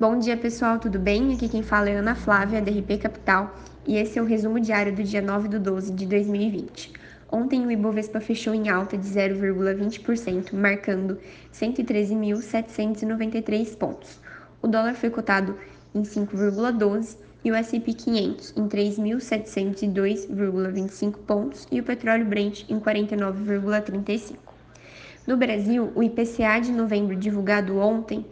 Bom dia, pessoal, tudo bem? Aqui quem fala é Ana Flávia, da RP Capital, e esse é o resumo diário do dia 9 de 12 de 2020. Ontem o Ibovespa fechou em alta de 0,20%, marcando 113.793 pontos. O dólar foi cotado em 5,12 e o S&P 500 em 3.702,25 pontos e o petróleo Brent em 49,35. No Brasil, o IPCA de novembro divulgado ontem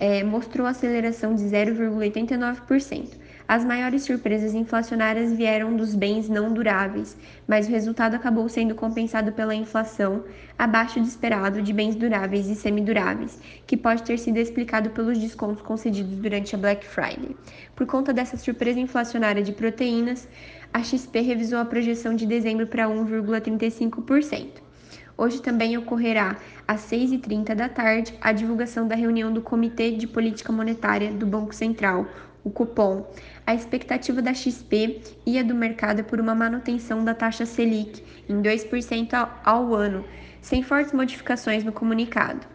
é, mostrou aceleração de 0,89%. As maiores surpresas inflacionárias vieram dos bens não duráveis, mas o resultado acabou sendo compensado pela inflação abaixo do esperado de bens duráveis e semiduráveis, que pode ter sido explicado pelos descontos concedidos durante a Black Friday. Por conta dessa surpresa inflacionária de proteínas, a XP revisou a projeção de dezembro para 1,35%. Hoje também ocorrerá, às 6h30 da tarde, a divulgação da reunião do Comitê de Política Monetária do Banco Central, o Copom. A expectativa da XP e a do mercado é por uma manutenção da taxa Selic em 2% ao, ao ano, sem fortes modificações no comunicado.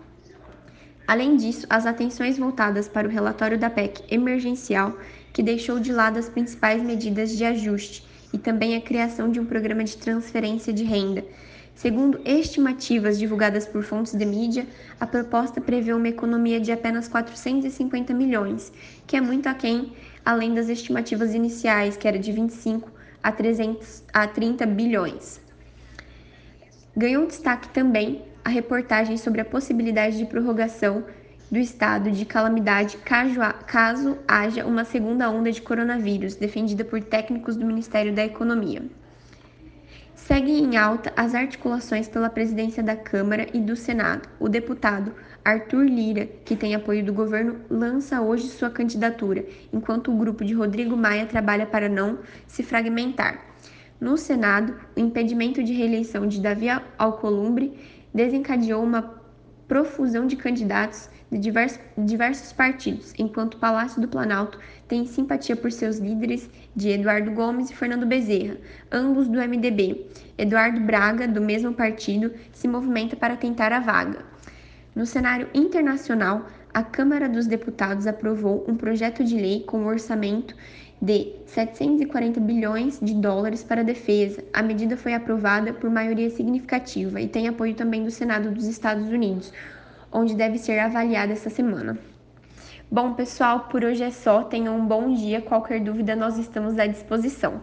Além disso, as atenções voltadas para o relatório da PEC emergencial, que deixou de lado as principais medidas de ajuste, e também a criação de um programa de transferência de renda, Segundo estimativas divulgadas por fontes de mídia, a proposta prevê uma economia de apenas 450 milhões, que é muito aquém, além das estimativas iniciais, que era de 25 a, 300, a 30 bilhões. Ganhou destaque também a reportagem sobre a possibilidade de prorrogação do estado de calamidade caso haja uma segunda onda de coronavírus, defendida por técnicos do Ministério da Economia. Seguem em alta as articulações pela presidência da Câmara e do Senado. O deputado Arthur Lira, que tem apoio do governo, lança hoje sua candidatura, enquanto o grupo de Rodrigo Maia trabalha para não se fragmentar. No Senado, o impedimento de reeleição de Davi Alcolumbre desencadeou uma profusão de candidatos de diversos, partidos, enquanto o Palácio do Planalto tem simpatia por seus líderes de Eduardo Gomes e Fernando Bezerra, ambos do MDB. Eduardo Braga, do mesmo partido, se movimenta para tentar a vaga. No cenário internacional, a Câmara dos Deputados aprovou um projeto de lei com um orçamento de 740 bilhões de dólares para a defesa. A medida foi aprovada por maioria significativa e tem apoio também do Senado dos Estados Unidos, onde deve ser avaliada essa semana. Bom, pessoal, por hoje é só. Tenham um bom dia. Qualquer dúvida, nós estamos à disposição.